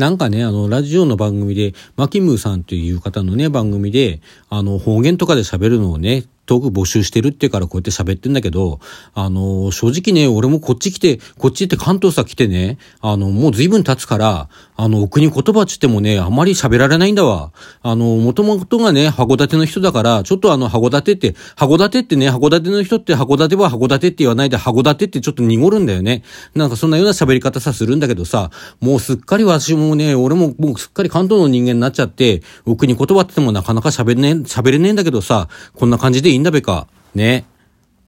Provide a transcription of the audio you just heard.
なんかね、あの、ラジオの番組で、マキムーさんという方のね、番組で、あの、方言とかで喋るのをね、トーク募集してるってからこうやって喋ってんだけど、あの、正直ね、俺もこっち来て、こっちって関東さ来てね、あの、もう随分経つから、あの、奥に言葉っつってもね、あんまり喋られないんだわ。あの、もともとがね、函館の人だから、ちょっとあの、函館って、函館ってね、函館の人って函館は函館って言わないで、函館ってちょっと濁るんだよね。なんかそんなような喋り方さするんだけどさ、もうすっかり私もね、俺ももうすっかり関東の人間になっちゃって、奥に言葉ってもなかなか喋れねえ、喋れねえんだけどさ、こんな感じでいいんだべか。ね。